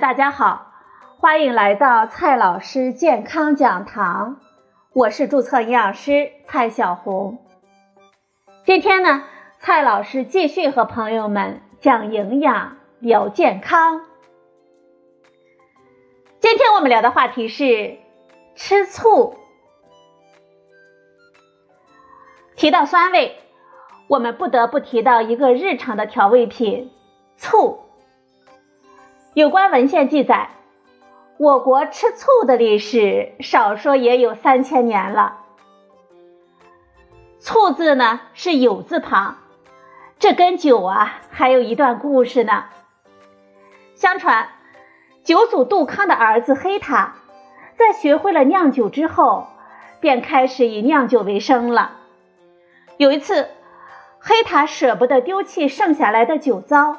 大家好，欢迎来到蔡老师健康讲堂，我是注册营养师蔡小红。今天呢，蔡老师继续和朋友们讲营养、聊健康。今天我们聊的话题是吃醋。提到酸味，我们不得不提到一个日常的调味品——醋。有关文献记载，我国吃醋的历史少说也有三千年了。醋字呢是酉字旁，这跟酒啊还有一段故事呢。相传，酒祖杜康的儿子黑塔，在学会了酿酒之后，便开始以酿酒为生了。有一次，黑塔舍不得丢弃剩下来的酒糟，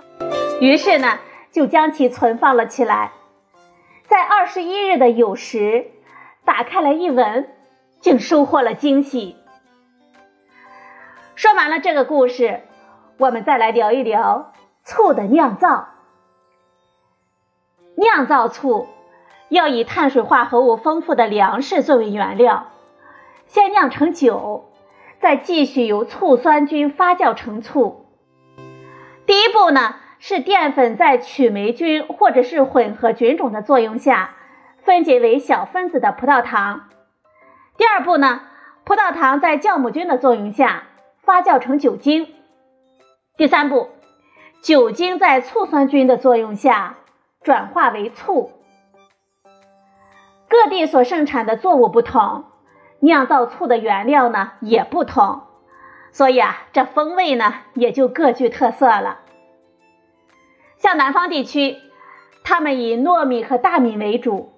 于是呢。就将其存放了起来，在二十一日的酉时，打开来一闻，竟收获了惊喜。说完了这个故事，我们再来聊一聊醋的酿造。酿造醋要以碳水化合物丰富的粮食作为原料，先酿成酒，再继续由醋酸菌发酵成醋。第一步呢？是淀粉在曲霉菌或者是混合菌种的作用下分解为小分子的葡萄糖。第二步呢，葡萄糖在酵母菌的作用下发酵成酒精。第三步，酒精在醋酸菌的作用下转化为醋。各地所盛产的作物不同，酿造醋的原料呢也不同，所以啊，这风味呢也就各具特色了。像南方地区，他们以糯米和大米为主；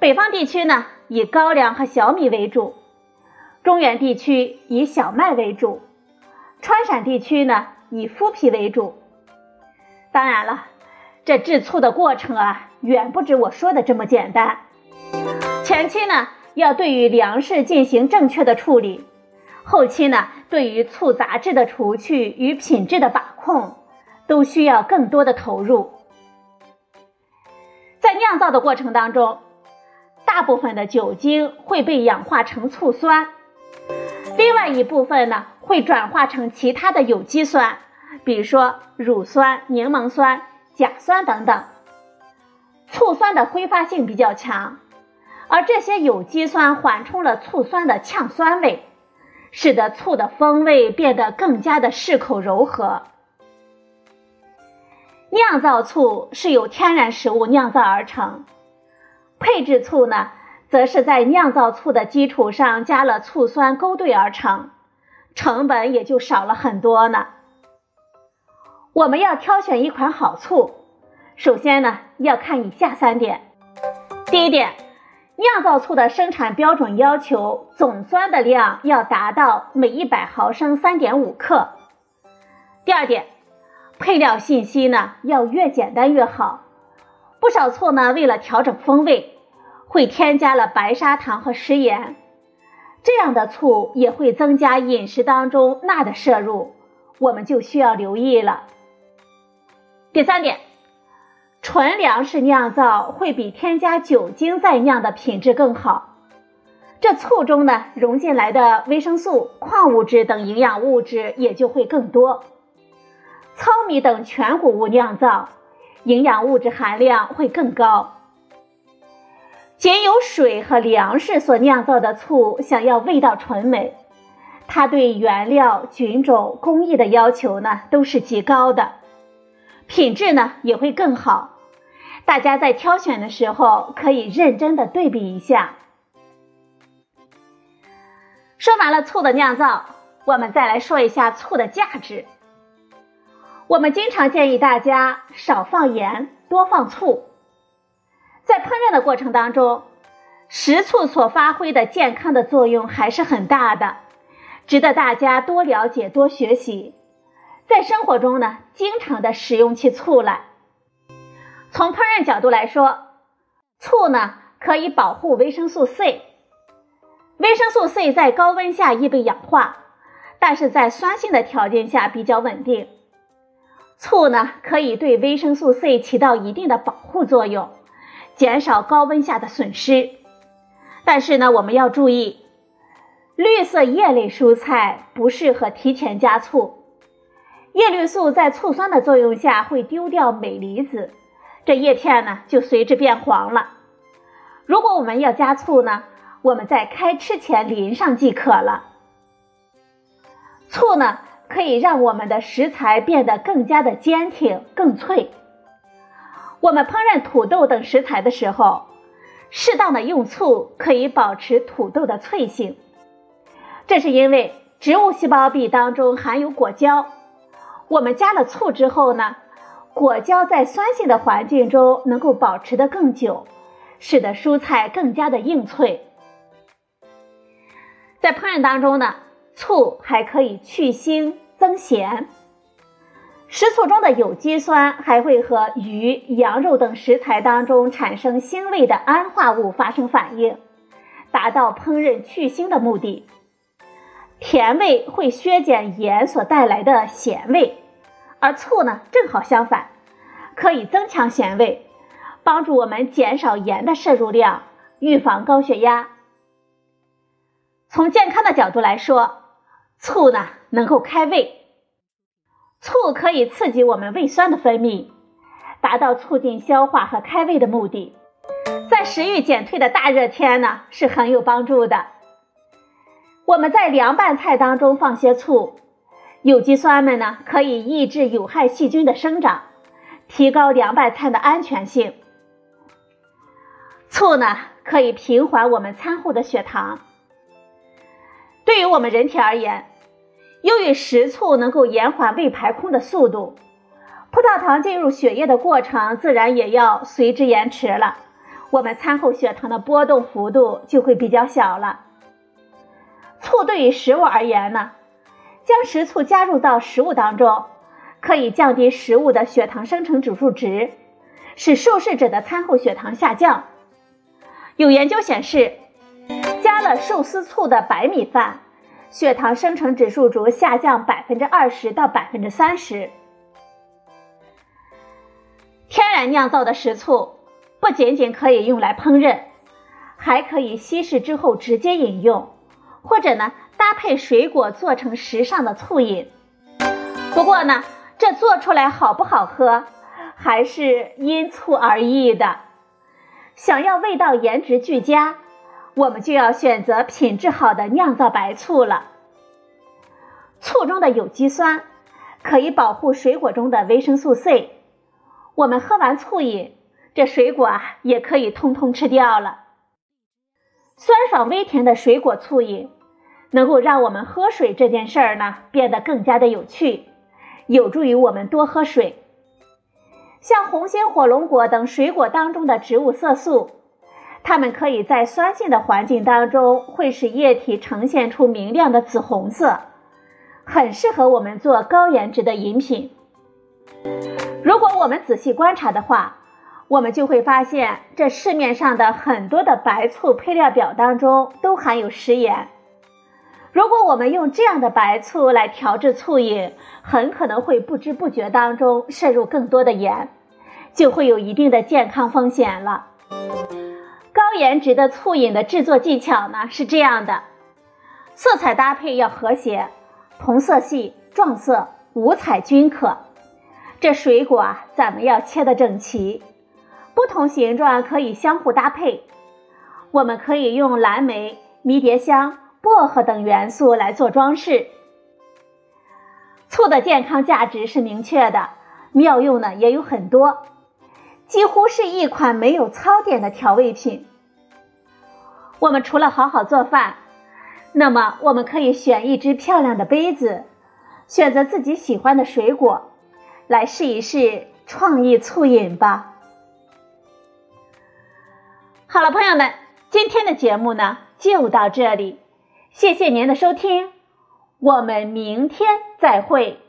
北方地区呢，以高粱和小米为主；中原地区以小麦为主；川陕地区呢，以麸皮为主。当然了，这制醋的过程啊，远不止我说的这么简单。前期呢，要对于粮食进行正确的处理；后期呢，对于醋杂质的除去与品质的把控。都需要更多的投入。在酿造的过程当中，大部分的酒精会被氧化成醋酸，另外一部分呢会转化成其他的有机酸，比如说乳酸、柠檬酸、甲酸等等。醋酸的挥发性比较强，而这些有机酸缓冲了醋酸的呛酸味，使得醋的风味变得更加的适口柔和。酿造醋是由天然食物酿造而成，配制醋呢，则是在酿造醋的基础上加了醋酸勾兑而成，成本也就少了很多呢。我们要挑选一款好醋，首先呢要看以下三点：第一点，酿造醋的生产标准要求总酸的量要达到每一百毫升三点五克；第二点。配料信息呢要越简单越好。不少醋呢为了调整风味，会添加了白砂糖和食盐，这样的醋也会增加饮食当中钠的摄入，我们就需要留意了。第三点，纯粮食酿造会比添加酒精再酿的品质更好，这醋中呢溶进来的维生素、矿物质等营养物质也就会更多。糙米等全谷物酿造，营养物质含量会更高。仅有水和粮食所酿造的醋，想要味道纯美，它对原料、菌种、工艺的要求呢都是极高的，品质呢也会更好。大家在挑选的时候可以认真的对比一下。说完了醋的酿造，我们再来说一下醋的价值。我们经常建议大家少放盐，多放醋。在烹饪的过程当中，食醋所发挥的健康的作用还是很大的，值得大家多了解、多学习。在生活中呢，经常的使用起醋来。从烹饪角度来说，醋呢可以保护维生素 C。维生素 C 在高温下易被氧化，但是在酸性的条件下比较稳定。醋呢可以对维生素 C 起到一定的保护作用，减少高温下的损失。但是呢，我们要注意，绿色叶类蔬菜不适合提前加醋。叶绿素在醋酸的作用下会丢掉镁离子，这叶片呢就随之变黄了。如果我们要加醋呢，我们在开吃前淋上即可了。醋呢可以让我们的食材变得更加的坚挺、更脆。我们烹饪土豆等食材的时候，适当的用醋可以保持土豆的脆性。这是因为植物细胞壁当中含有果胶，我们加了醋之后呢，果胶在酸性的环境中能够保持的更久，使得蔬菜更加的硬脆。在烹饪当中呢。醋还可以去腥增咸，食醋中的有机酸还会和鱼、羊肉等食材当中产生腥味的胺化物发生反应，达到烹饪去腥的目的。甜味会削减盐所带来的咸味，而醋呢正好相反，可以增强咸味，帮助我们减少盐的摄入量，预防高血压。从健康的角度来说。醋呢能够开胃，醋可以刺激我们胃酸的分泌，达到促进消化和开胃的目的。在食欲减退的大热天呢是很有帮助的。我们在凉拌菜当中放些醋，有机酸们呢可以抑制有害细菌的生长，提高凉拌菜的安全性。醋呢可以平缓我们餐后的血糖。对于我们人体而言，由于食醋能够延缓胃排空的速度，葡萄糖进入血液的过程自然也要随之延迟了。我们餐后血糖的波动幅度就会比较小了。醋对于食物而言呢，将食醋加入到食物当中，可以降低食物的血糖生成指数值，使受试者的餐后血糖下降。有研究显示，加了寿司醋的白米饭。血糖生成指数值下降百分之二十到百分之三十。天然酿造的食醋不仅仅可以用来烹饪，还可以稀释之后直接饮用，或者呢搭配水果做成时尚的醋饮。不过呢，这做出来好不好喝，还是因醋而异的。想要味道颜值俱佳。我们就要选择品质好的酿造白醋了。醋中的有机酸可以保护水果中的维生素 C。我们喝完醋饮，这水果啊也可以通通吃掉了。酸爽微甜的水果醋饮，能够让我们喝水这件事儿呢变得更加的有趣，有助于我们多喝水。像红心火龙果等水果当中的植物色素。它们可以在酸性的环境当中，会使液体呈现出明亮的紫红色，很适合我们做高颜值的饮品。如果我们仔细观察的话，我们就会发现，这市面上的很多的白醋配料表当中都含有食盐。如果我们用这样的白醋来调制醋饮，很可能会不知不觉当中摄入更多的盐，就会有一定的健康风险了。高颜值的醋饮的制作技巧呢是这样的：色彩搭配要和谐，同色系、撞色、五彩均可。这水果啊，咱们要切得整齐，不同形状可以相互搭配。我们可以用蓝莓、迷迭香、薄荷等元素来做装饰。醋的健康价值是明确的，妙用呢也有很多。几乎是一款没有槽点的调味品。我们除了好好做饭，那么我们可以选一只漂亮的杯子，选择自己喜欢的水果，来试一试创意醋饮吧。好了，朋友们，今天的节目呢就到这里，谢谢您的收听，我们明天再会。